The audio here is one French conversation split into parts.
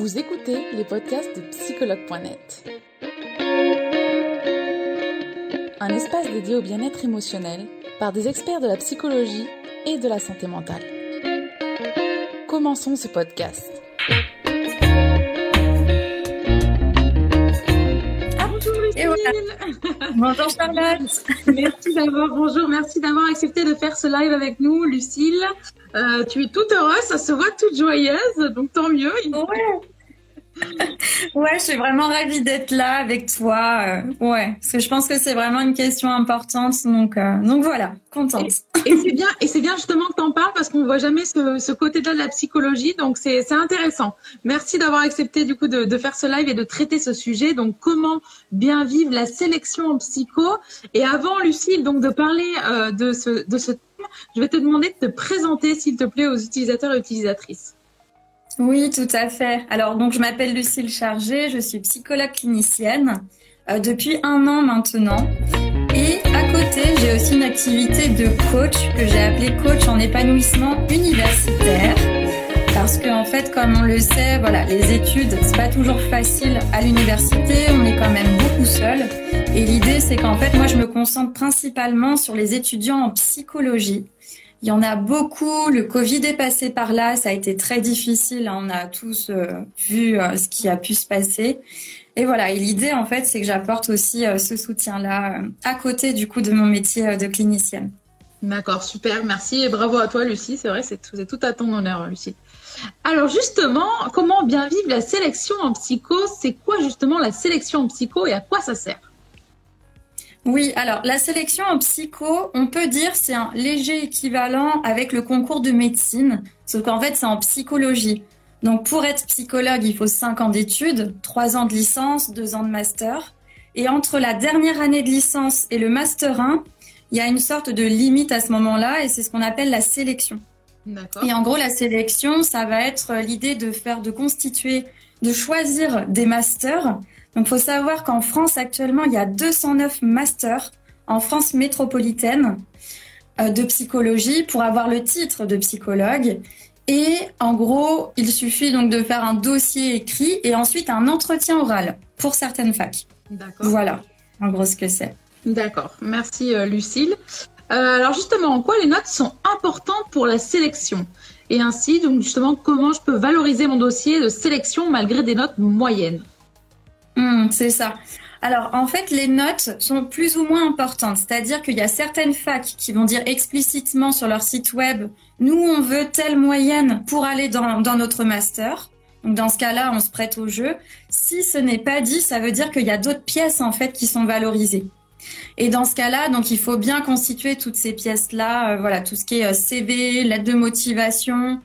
Vous écoutez les podcasts de psychologue.net. Un espace dédié au bien-être émotionnel par des experts de la psychologie et de la santé mentale. Commençons ce podcast. Et voilà. Bonjour Charlotte. Merci d'avoir, bonjour, merci d'avoir accepté de faire ce live avec nous, Lucille. Euh, tu es toute heureuse, ça se voit toute joyeuse, donc tant mieux. Ouais. Ouais, je suis vraiment ravie d'être là avec toi. Euh, ouais, parce que je pense que c'est vraiment une question importante. Donc, euh, donc voilà, contente. Et, c'est bien, et c'est bien justement que t'en parles parce qu'on voit jamais ce, côté-là de la psychologie. Donc c'est, c'est intéressant. Merci d'avoir accepté du coup de, de faire ce live et de traiter ce sujet. Donc comment bien vivre la sélection en psycho? Et avant Lucille, donc de parler euh, de ce de ce thème, je vais te demander de te présenter s'il te plaît aux utilisateurs et utilisatrices. Oui, tout à fait. Alors, donc, je m'appelle Lucille Chargé, je suis psychologue clinicienne euh, depuis un an maintenant. Et à côté, j'ai aussi une activité de coach que j'ai appelée coach en épanouissement universitaire. Parce qu'en en fait, comme on le sait, voilà, les études, c'est pas toujours facile à l'université, on est quand même beaucoup seul. Et l'idée, c'est qu'en fait, moi, je me concentre principalement sur les étudiants en psychologie. Il y en a beaucoup. Le Covid est passé par là. Ça a été très difficile. On a tous euh, vu euh, ce qui a pu se passer. Et voilà. Et l'idée, en fait, c'est que j'apporte aussi euh, ce soutien-là à côté, du coup, de mon métier de clinicienne. D'accord, super, merci et bravo à toi, Lucie. C'est vrai, c'est tout à ton honneur, Lucie. Alors justement, comment bien vivre la sélection en psycho? C'est quoi justement la sélection en psycho et à quoi ça sert? Oui, alors la sélection en psycho, on peut dire c'est un léger équivalent avec le concours de médecine, sauf qu'en fait c'est en psychologie. Donc pour être psychologue, il faut 5 ans d'études, 3 ans de licence, 2 ans de master. Et entre la dernière année de licence et le master 1, il y a une sorte de limite à ce moment-là et c'est ce qu'on appelle la sélection. Et en gros, la sélection, ça va être l'idée de faire, de constituer, de choisir des masters donc, faut savoir qu'en France, actuellement, il y a 209 masters en France métropolitaine euh, de psychologie pour avoir le titre de psychologue. Et en gros, il suffit donc de faire un dossier écrit et ensuite un entretien oral pour certaines facs. D'accord. Voilà, en gros, ce que c'est. D'accord. Merci, euh, Lucille. Euh, alors, justement, en quoi les notes sont importantes pour la sélection? Et ainsi, donc, justement, comment je peux valoriser mon dossier de sélection malgré des notes moyennes? Hmm, c'est ça. Alors, en fait, les notes sont plus ou moins importantes. C'est-à-dire qu'il y a certaines facs qui vont dire explicitement sur leur site web, nous, on veut telle moyenne pour aller dans, notre master. Donc, dans ce cas-là, on se prête au jeu. Si ce n'est pas dit, ça veut dire qu'il y a d'autres pièces, en fait, qui sont valorisées. Et dans ce cas-là, donc, il faut bien constituer toutes ces pièces-là. Euh, voilà, tout ce qui est euh, CV, lettre de motivation,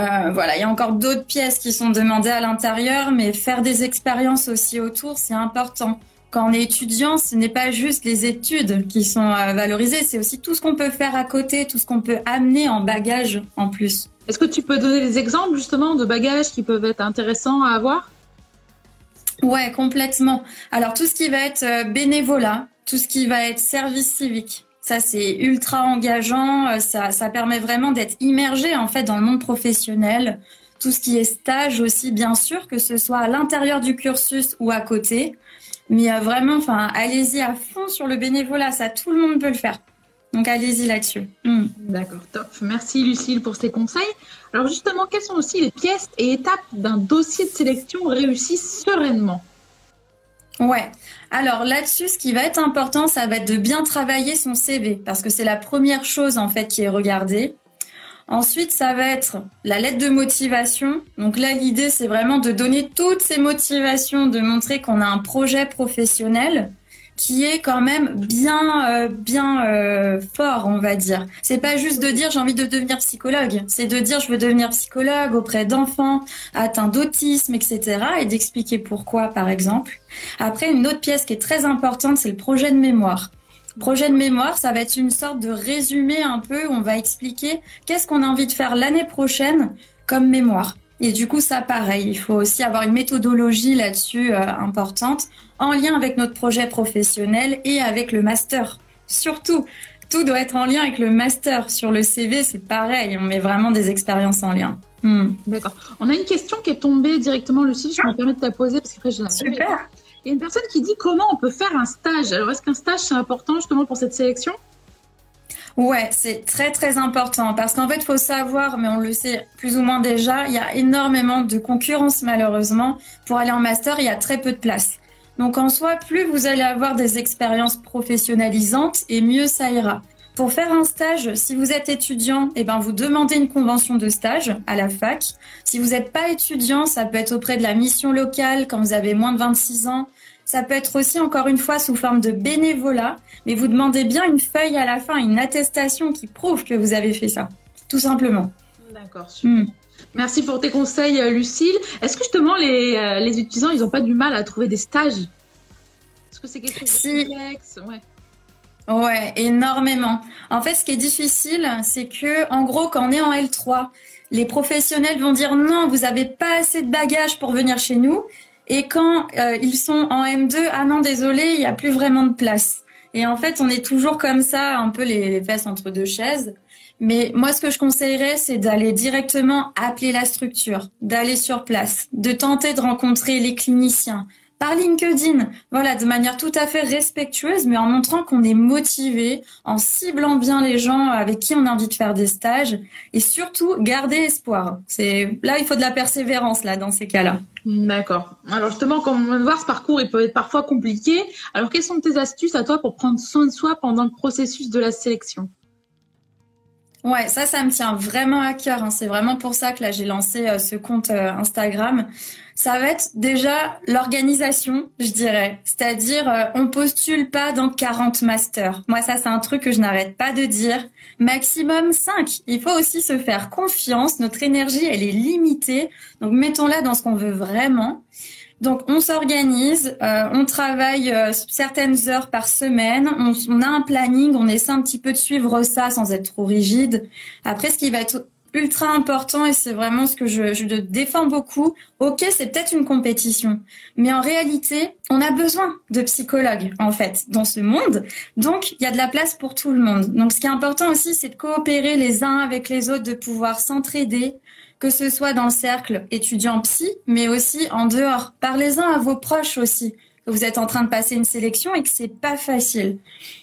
euh, voilà, il y a encore d'autres pièces qui sont demandées à l'intérieur, mais faire des expériences aussi autour, c'est important. Quand on est étudiant, ce n'est pas juste les études qui sont euh, valorisées, c'est aussi tout ce qu'on peut faire à côté, tout ce qu'on peut amener en bagage en plus. Est-ce que tu peux donner des exemples justement de bagages qui peuvent être intéressants à avoir? Ouais, complètement. Alors tout ce qui va être euh, bénévolat, tout ce qui va être service civique, ça, c'est ultra engageant. Euh, ça, ça permet vraiment d'être immergé en fait dans le monde professionnel. Tout ce qui est stage aussi, bien sûr, que ce soit à l'intérieur du cursus ou à côté. Mais euh, vraiment, enfin, allez-y à fond sur le bénévolat. Ça, tout le monde peut le faire. Donc allez-y là-dessus. Hmm. D'accord, top. Merci Lucille pour ces conseils. Alors justement, quelles sont aussi les pièces et étapes d'un dossier de sélection réussi sereinement? Ouais. Alors là-dessus, ce qui va être important, ça va être de bien travailler son CV parce que c'est la première chose en fait qui est regardée. Ensuite, ça va être la lettre de motivation. Donc là, l'idée, c'est vraiment de donner toutes ces motivations, de montrer qu'on a un projet professionnel qui est quand même bien euh, bien euh, fort, on va dire. C'est pas juste de dire j'ai envie de devenir psychologue, c'est de dire je veux devenir psychologue auprès d'enfants atteints d'autisme, etc. et d'expliquer pourquoi, par exemple. Après, une autre pièce qui est très importante, c'est le projet de mémoire. Projet de mémoire, ça va être une sorte de résumé un peu où on va expliquer qu'est-ce qu'on a envie de faire l'année prochaine comme mémoire. Et du coup, ça, pareil, il faut aussi avoir une méthodologie là-dessus euh, importante en lien avec notre projet professionnel et avec le master. Surtout, tout doit être en lien avec le master. Sur le CV, c'est pareil, on met vraiment des expériences en lien. Hmm. D'accord. On a une question qui est tombée directement, Lucie, je me permets de la poser parce que je la Super. Il y a une personne qui dit comment on peut faire un stage? Alors, est-ce qu'un stage, c'est important justement pour cette sélection? Ouais, c'est très très important parce qu'en fait, il faut savoir, mais on le sait plus ou moins déjà, il y a énormément de concurrence malheureusement. Pour aller en master, il y a très peu de place. Donc en soi, plus vous allez avoir des expériences professionnalisantes et mieux ça ira. Pour faire un stage, si vous êtes étudiant, eh ben vous demandez une convention de stage à la fac. Si vous n'êtes pas étudiant, ça peut être auprès de la mission locale quand vous avez moins de 26 ans. Ça peut être aussi encore une fois sous forme de bénévolat, mais vous demandez bien une feuille à la fin, une attestation qui prouve que vous avez fait ça, tout simplement. D'accord, super. Hmm. Merci pour tes conseils, euh, Lucille. Est-ce que justement les, euh, les étudiants, ils n'ont pas du mal à trouver des stages? Est-ce que c'est quelque chose de complexe? Ouais. Ouais, énormément. En fait, ce qui est difficile, c'est que, en gros, quand on est en L3, les professionnels vont dire non, vous n'avez pas assez de bagages pour venir chez nous. Et quand euh, ils sont en M2, ah non, désolé, il n'y a plus vraiment de place. Et en fait, on est toujours comme ça, un peu les, les fesses entre deux chaises. Mais moi, ce que je conseillerais, c'est d'aller directement appeler la structure, d'aller sur place, de tenter de rencontrer les cliniciens, par LinkedIn, voilà, de manière tout à fait respectueuse, mais en montrant qu'on est motivé, en ciblant bien les gens avec qui on a envie de faire des stages, et surtout garder espoir. C'est là, il faut de la persévérance là dans ces cas-là. D'accord. Alors justement, comme on vient de voir, ce parcours il peut être parfois compliqué. Alors, quelles sont tes astuces à toi pour prendre soin de soi pendant le processus de la sélection? Ouais, ça, ça me tient vraiment à cœur. Hein. C'est vraiment pour ça que là, j'ai lancé euh, ce compte euh, Instagram. Ça va être déjà l'organisation, je dirais. C'est-à-dire, euh, on postule pas dans 40 masters. Moi, ça, c'est un truc que je n'arrête pas de dire. Maximum 5. Il faut aussi se faire confiance. Notre énergie, elle est limitée. Donc, mettons-la dans ce qu'on veut vraiment. Donc on s'organise, euh, on travaille euh, certaines heures par semaine, on, a un planning, on essaie un petit peu de suivre ça sans être trop rigide. Après, ce qui va être ultra important et c'est vraiment ce que je, je défends beaucoup. Ok, c'est peut-être une compétition, mais en réalité, on a besoin de psychologues en fait dans ce monde. Donc, il y a de la place pour tout le monde. Donc, ce qui est important aussi, c'est de coopérer les uns avec les autres, de pouvoir s'entraider, que ce soit dans le cercle étudiant psy, mais aussi en dehors. Parlez-en à vos proches aussi que vous êtes en train de passer une sélection et que c'est pas facile.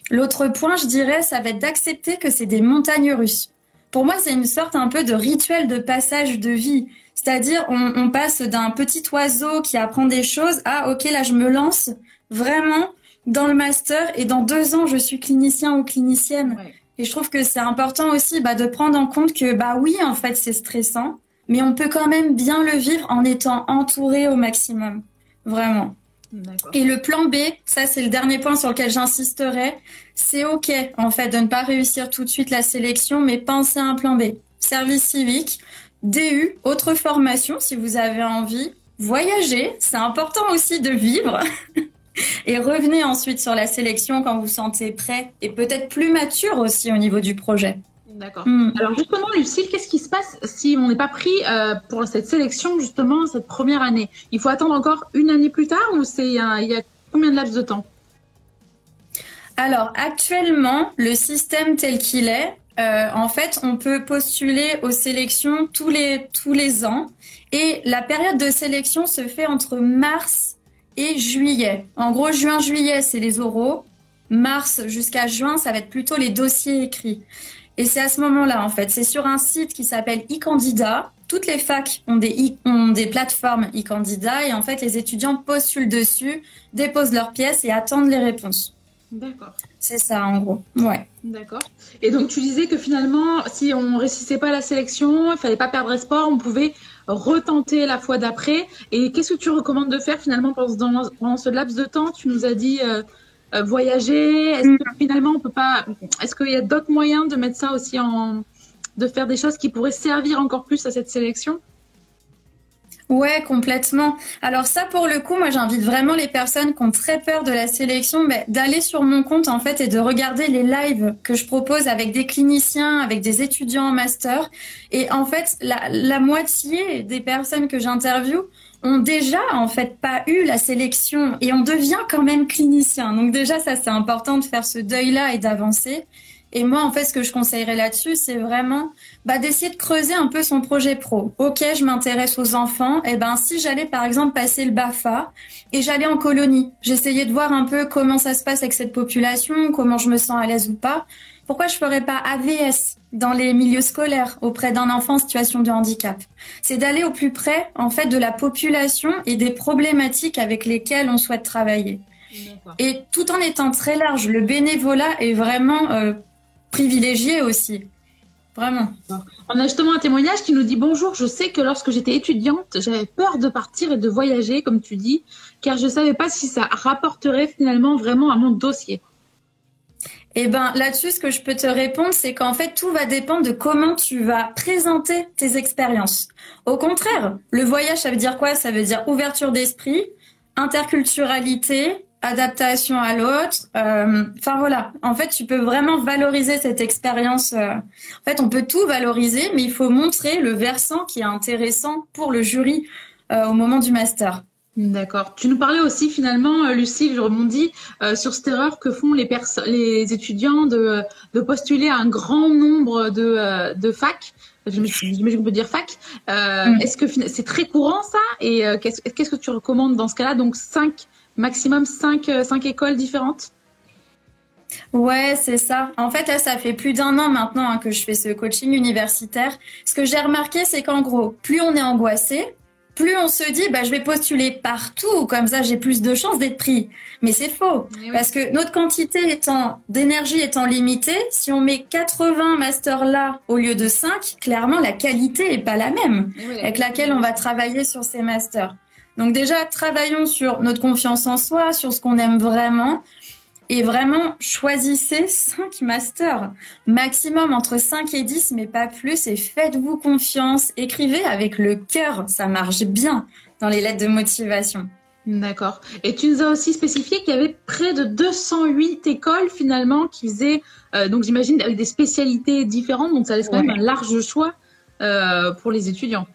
L'autre point, je dirais, ça va être d'accepter que c'est des montagnes russes. Pour moi, c'est une sorte un peu de rituel de passage de vie. C'est-à-dire, on, passe d'un petit oiseau qui apprend des choses à, OK, là, je me lance vraiment dans le master et dans deux ans, je suis clinicien ou clinicienne. Et je trouve que c'est important aussi bah, de prendre en compte que, bah oui, en fait, c'est stressant, mais on peut quand même bien le vivre en étant entouré au maximum. Vraiment. Et le plan B, ça c'est le dernier point sur lequel j'insisterai, c'est ok en fait de ne pas réussir tout de suite la sélection, mais pensez à un plan B. Service civique, DU, autre formation si vous avez envie, voyager, c'est important aussi de vivre. et revenez ensuite sur la sélection quand vous vous sentez prêt et peut-être plus mature aussi au niveau du projet. D'accord. Hmm. Alors justement, Lucille, qu'est-ce qui se passe si on n'est pas pris euh, pour cette sélection, justement, cette première année? Il faut attendre encore une année plus tard ou c'est il y a combien de laps de temps? Alors actuellement, le système tel qu'il est, euh, en fait, on peut postuler aux sélections tous les tous les ans et la période de sélection se fait entre mars et juillet. En gros, juin-juillet, c'est les oraux. Mars jusqu'à juin, ça va être plutôt les dossiers écrits. Et c'est à ce moment-là, en fait. C'est sur un site qui s'appelle e-candidat. Toutes les facs ont des, ont des plateformes e-candidat et en fait, les étudiants postulent dessus, déposent leurs pièces et attendent les réponses. D'accord. C'est ça, en gros. Ouais. D'accord. Et donc, tu disais que finalement, si on ne réussissait pas la sélection, il fallait pas perdre espoir, on pouvait retenter la fois d'après. Et qu'est-ce que tu recommandes de faire finalement pendant, ce laps de temps? Tu nous as dit euh, euh, voyager? Est-ce que mm. finalement on peut pas Est-ce qu'il y a d'autres moyens de mettre ça aussi en de faire des choses qui pourraient servir encore plus à cette sélection? Ouais, complètement. Alors ça, pour le coup, moi, j'invite vraiment les personnes qui ont très peur de la sélection, mais d'aller sur mon compte en fait et de regarder les lives que je propose avec des cliniciens, avec des étudiants en master. Et en fait, la, la moitié des personnes que j'interviewe ont déjà en fait pas eu la sélection et on devient quand même clinicien. Donc déjà ça c'est important de faire ce deuil là et d'avancer. Et moi, en fait, ce que je conseillerais là-dessus, c'est vraiment bah, d'essayer de creuser un peu son projet pro. Ok, je m'intéresse aux enfants. Et eh ben, si j'allais par exemple passer le Bafa et j'allais en colonie, j'essayais de voir un peu comment ça se passe avec cette population, comment je me sens à l'aise ou pas. Pourquoi je ferais pas AVS dans les milieux scolaires auprès d'un enfant en situation de handicap? C'est d'aller au plus près, en fait, de la population et des problématiques avec lesquelles on souhaite travailler. Et tout en étant très large, le bénévolat est vraiment euh, privilégié aussi. Vraiment. On a justement un témoignage qui nous dit bonjour. Je sais que lorsque j'étais étudiante, j'avais peur de partir et de voyager, comme tu dis, car je ne savais pas si ça rapporterait finalement vraiment à mon dossier. Eh ben là-dessus, ce que je peux te répondre, c'est qu'en fait, tout va dépendre de comment tu vas présenter tes expériences. Au contraire, le voyage, ça veut dire quoi? Ça veut dire ouverture d'esprit, interculturalité, adaptation à l'autre. Euh, enfin voilà, en fait, tu peux vraiment valoriser cette expérience. Euh. En fait, on peut tout valoriser, mais il faut montrer le versant qui est intéressant pour le jury euh, au moment du master. D'accord. Tu nous parlais aussi finalement, Lucie, je rebondis sur cette erreur que font les, les étudiants de, de, postuler à un grand nombre de, de facs. J'imagine qu'on peut dire fac. Mm. Est-ce que c'est très courant ça? Et qu'est-ce que tu recommandes dans ce cas-là? Donc cinq maximum 5 euh, cinq écoles différentes? Ouais, c'est ça. En fait, là, ça fait plus d'un an maintenant hein, que je fais ce coaching universitaire. Ce que j'ai remarqué, c'est qu'en gros, plus on est angoissé, plus on se dit, bah, je vais postuler partout, comme ça, j'ai plus de chances d'être pris. Mais c'est faux. Parce que notre quantité étant, d'énergie étant limitée, si on met 80 masters là au lieu de 5, clairement, la qualité est pas la même avec laquelle on va travailler sur ces masters. Donc déjà, travaillons sur notre confiance en soi, sur ce qu'on aime vraiment. Et vraiment, choisissez 5 masters, maximum entre 5 et 10, mais pas plus, et faites-vous confiance. Écrivez avec le cœur, ça marche bien dans les lettres de motivation. D'accord. Et tu nous as aussi spécifié qu'il y avait près de 208 écoles finalement qui faisaient, euh, donc j'imagine, avec des spécialités différentes, donc ça laisse quand même un large choix euh, pour les étudiants.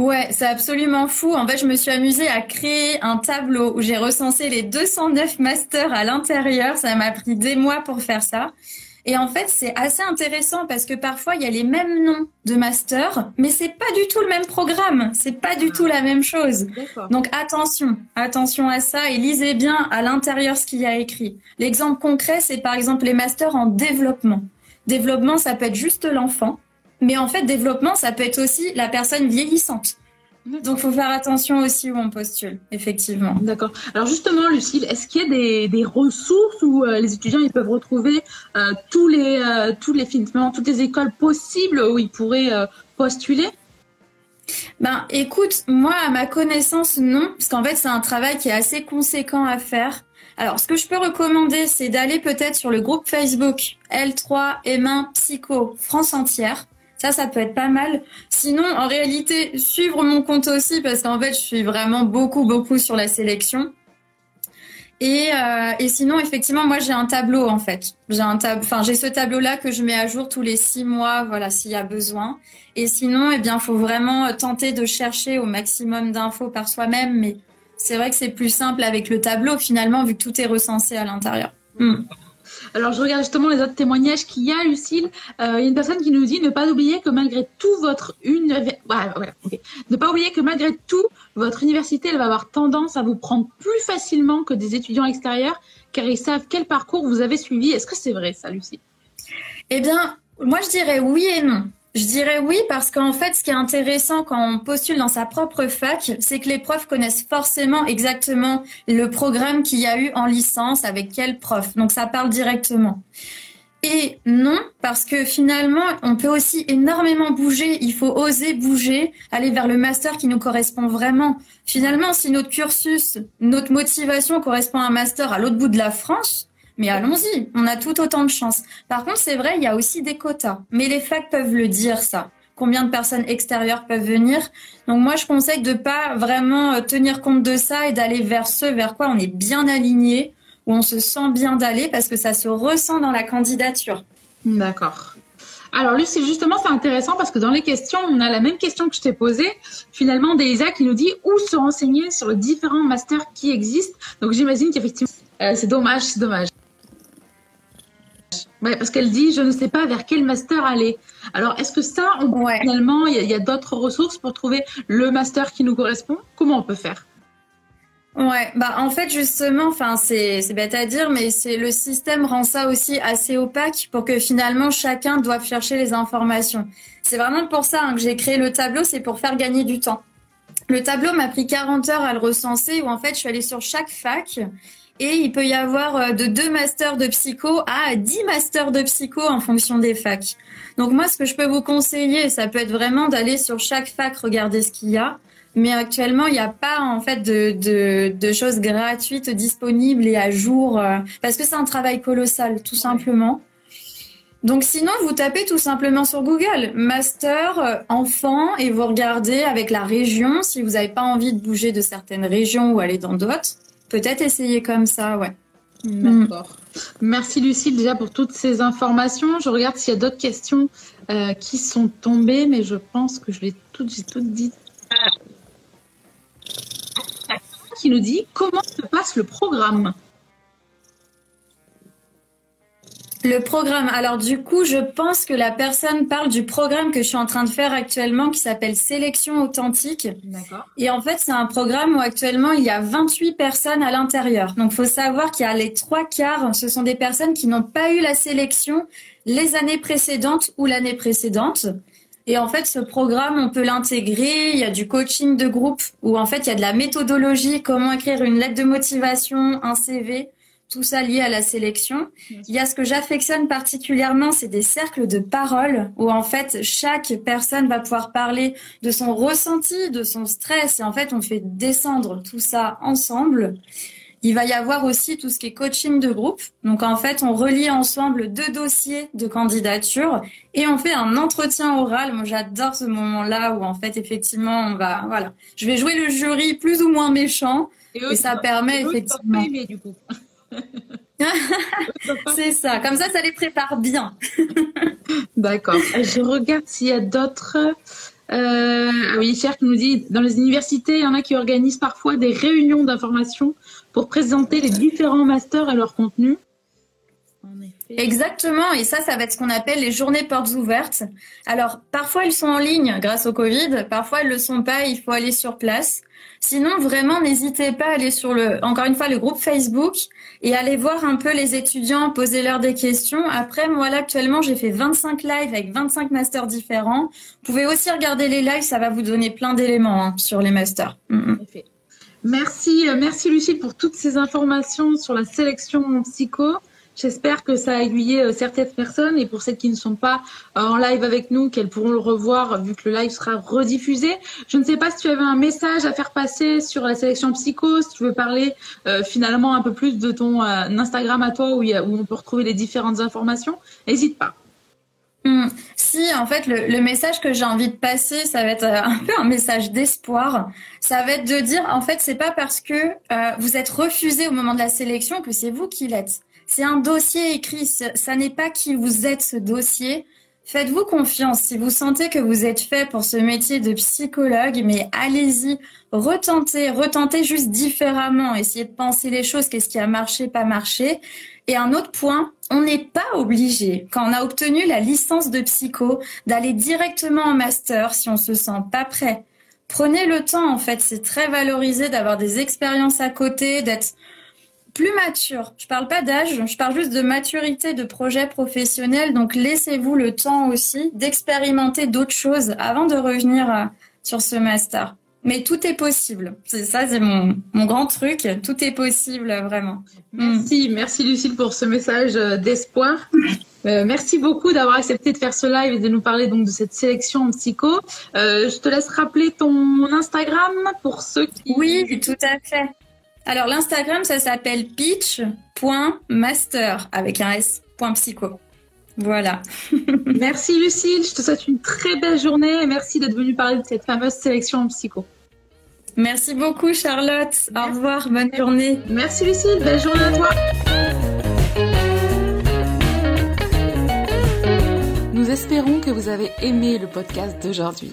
Ouais, c'est absolument fou. En fait, je me suis amusée à créer un tableau où j'ai recensé les 209 masters à l'intérieur. Ça m'a pris des mois pour faire ça. Et en fait, c'est assez intéressant parce que parfois il y a les mêmes noms de masters, mais c'est pas du tout le même programme, c'est pas du tout la même chose. Donc attention, attention à ça et lisez bien à l'intérieur ce qu'il y a écrit. L'exemple concret, c'est par exemple les masters en développement. Développement, ça peut être juste l'enfant, mais en fait, développement, ça peut être aussi la personne vieillissante. Donc, il faut faire attention aussi où on postule, effectivement. D'accord. Alors justement, Lucille, est-ce qu'il y a des, des ressources où euh, les étudiants ils peuvent retrouver euh, tous les euh, tous les finalement toutes les écoles possibles où ils pourraient postuler? Ben, écoute, moi, à ma connaissance, non, parce qu'en fait, c'est un travail qui est assez conséquent à faire. Alors, ce que je peux recommander, c'est d'aller peut-être sur le groupe Facebook L3 M1 Psycho France entière. Ça, ça peut être pas mal. Sinon, en réalité, suivre mon compte aussi, parce qu'en fait, je suis vraiment beaucoup, beaucoup sur la sélection. Et, euh, et sinon, effectivement, moi, j'ai un tableau, en fait. J'ai un tab j'ai ce tableau-là que je mets à jour tous les six mois, voilà, s'il y a besoin. Et sinon, eh bien, faut vraiment tenter de chercher au maximum d'infos par soi-même. Mais c'est vrai que c'est plus simple avec le tableau, finalement, vu que tout est recensé à l'intérieur. Hmm. Alors, je regarde justement les autres témoignages qu'il y a, Lucille. Euh, il y a une personne qui nous dit ne pas oublier que malgré tout votre une... ne pas oublier que malgré tout votre université elle va avoir tendance à vous prendre plus facilement que des étudiants extérieurs car ils savent quel parcours vous avez suivi. Est-ce que c'est vrai ça, Lucille? Eh bien, moi je dirais oui et non. Je dirais oui parce qu'en fait, ce qui est intéressant quand on postule dans sa propre fac, c'est que les profs connaissent forcément exactement le programme qu'il y a eu en licence, avec quel prof. Donc ça parle directement. Et non, parce que finalement, on peut aussi énormément bouger. Il faut oser bouger, aller vers le master qui nous correspond vraiment. Finalement, si notre cursus, notre motivation correspond à un master à l'autre bout de la France, mais allons-y, on a tout autant de chance. Par contre, c'est vrai, il y a aussi des quotas. Mais les facs peuvent le dire, ça. Combien de personnes extérieures peuvent venir? Donc moi, je conseille de pas vraiment euh, tenir compte de ça et d'aller vers ce vers quoi on est bien aligné, où on se sent bien d'aller, parce que ça se ressent dans la candidature. D'accord. Alors Lucie, justement, c'est intéressant parce que dans les questions, on a la même question que je t'ai posée. Finalement, Delisa qui nous dit où se renseigner sur les différents masters qui existent. Donc j'imagine qu'effectivement, euh, c'est dommage, c'est dommage. Ouais, parce qu'elle dit, je ne sais pas vers quel master aller. Alors, est-ce que ça, on, finalement, il y a, a d'autres ressources pour trouver le master qui nous correspond? Comment on peut faire? Ouais, bah en fait justement, enfin c'est c'est bête à dire, mais c'est le système rend ça aussi assez opaque pour que finalement chacun doive chercher les informations. C'est vraiment pour ça hein, que j'ai créé le tableau, c'est pour faire gagner du temps. Le tableau m'a pris 40 heures à le recenser, où en fait je suis allée sur chaque fac et il peut y avoir euh, de deux masters de psycho à 10 masters de psycho en fonction des facs. Donc moi, ce que je peux vous conseiller, ça peut être vraiment d'aller sur chaque fac, regarder ce qu'il y a. Mais actuellement, il n'y a pas en fait de, de, de, choses gratuites disponibles et à jour euh, parce que c'est un travail colossal, tout simplement. Donc sinon, vous tapez tout simplement sur Google master euh, enfant et vous regardez avec la région. Si vous n'avez pas envie de bouger de certaines régions ou aller dans d'autres, peut-être essayer comme ça, ouais. D'accord. Merci Lucille déjà pour toutes ces informations. Je regarde s'il y a d'autres questions euh, qui sont tombées, mais je pense que je l'ai toutes, j'ai toutes dites qui nous dit comment se passe le programme? Le programme. Alors du coup, je pense que la personne parle du programme que je suis en train de faire actuellement qui s'appelle Sélection authentique. D'accord. Et en fait, c'est un programme où actuellement il y a 28 personnes à l'intérieur. Donc, faut savoir qu'il y a les trois quarts, ce sont des personnes qui n'ont pas eu la sélection les années précédentes ou l'année précédente. Et en fait, ce programme, on peut l'intégrer. Il y a du coaching de groupe où en fait, il y a de la méthodologie, comment écrire une lettre de motivation, un CV, tout ça lié à la sélection. Il y a ce que j'affectionne particulièrement, c'est des cercles de parole où en fait, chaque personne va pouvoir parler de son ressenti, de son stress. Et en fait, on fait descendre tout ça ensemble. Il va y avoir aussi tout ce qui est coaching de groupe. Donc en fait, on relie ensemble deux dossiers de candidature et on fait un entretien oral. Moi, j'adore ce moment-là où en fait, effectivement, on va, voilà, je vais jouer le jury plus ou moins méchant et, ça permet effectivement. du coup. c'est ça. Comme ça, ça les prépare bien. D'accord. Je regarde s'il y a d'autres. Euh, oui, Cher nous dit dans les universités, il y en a qui organisent parfois des réunions d'information pour présenter les différents masters et leur contenu. Exactement, et ça, ça va être ce qu'on appelle les journées portes ouvertes. Alors, parfois, elles sont en ligne grâce au Covid, parfois, elles le sont pas, il faut aller sur place. Sinon, vraiment, n'hésitez pas à aller sur le, encore une fois, le groupe Facebook et aller voir un peu les étudiants, poser leur des questions. Après, moi, là, actuellement, j'ai fait 25 lives avec 25 masters différents. Vous pouvez aussi regarder les lives, ça va vous donner plein d'éléments hein, sur les masters. Mm, mm. Merci, euh, merci Lucille pour toutes ces informations sur la sélection en psycho. J'espère que ça a aiguillé euh, certaines personnes et pour celles qui ne sont pas euh, en live avec nous, qu'elles pourront le revoir vu que le live sera rediffusé. Je ne sais pas si tu avais un message à faire passer sur la sélection psycho, si tu veux parler finalement un peu plus de ton Instagram à toi où, on peut retrouver les différentes informations. N'hésite pas. Hmm. Si, en fait, le, message que j'ai envie de passer, ça va être euh, un peu un message d'espoir. Ça va être de dire, en fait, c'est pas parce que euh, vous êtes refusé au moment de la sélection que c'est vous qui l'êtes. C'est un dossier écrit. Ça n'est pas qui vous êtes ce dossier. Faites-vous confiance. Si vous sentez que vous êtes fait pour ce métier de psychologue, mais allez-y, retentez, retentez juste différemment. Essayez de penser les choses. Qu'est-ce qui a marché, pas marché. Et un autre point, on n'est pas obligé, quand on a obtenu la licence de psycho, d'aller directement en master si on se sent pas prêt. Prenez le temps, en fait, c'est très valorisé d'avoir des expériences à côté, d'être plus mature. Je parle pas d'âge, je parle juste de maturité de projet professionnel. Donc laissez-vous le temps aussi d'expérimenter d'autres choses avant de revenir euh, sur ce master. Mais tout est possible. C'est ça, c'est mon, mon grand truc. Tout est possible, vraiment. Merci, merci Lucille pour ce message euh, d'espoir. Euh, merci beaucoup d'avoir accepté de faire ce live et de nous parler donc de cette sélection en psycho. Euh, je te laisse rappeler ton Instagram pour ceux qui. Oui, tout à fait. Alors l'Instagram, ça s'appelle pitch.master avec un s.psycho. Voilà. merci Lucille, je te souhaite une très belle journée et merci d'être venue parler de cette fameuse sélection en psycho. Merci beaucoup Charlotte. Au revoir, bonne journée. Merci Lucille, belle journée à toi. Nous espérons que vous avez aimé le podcast d'aujourd'hui.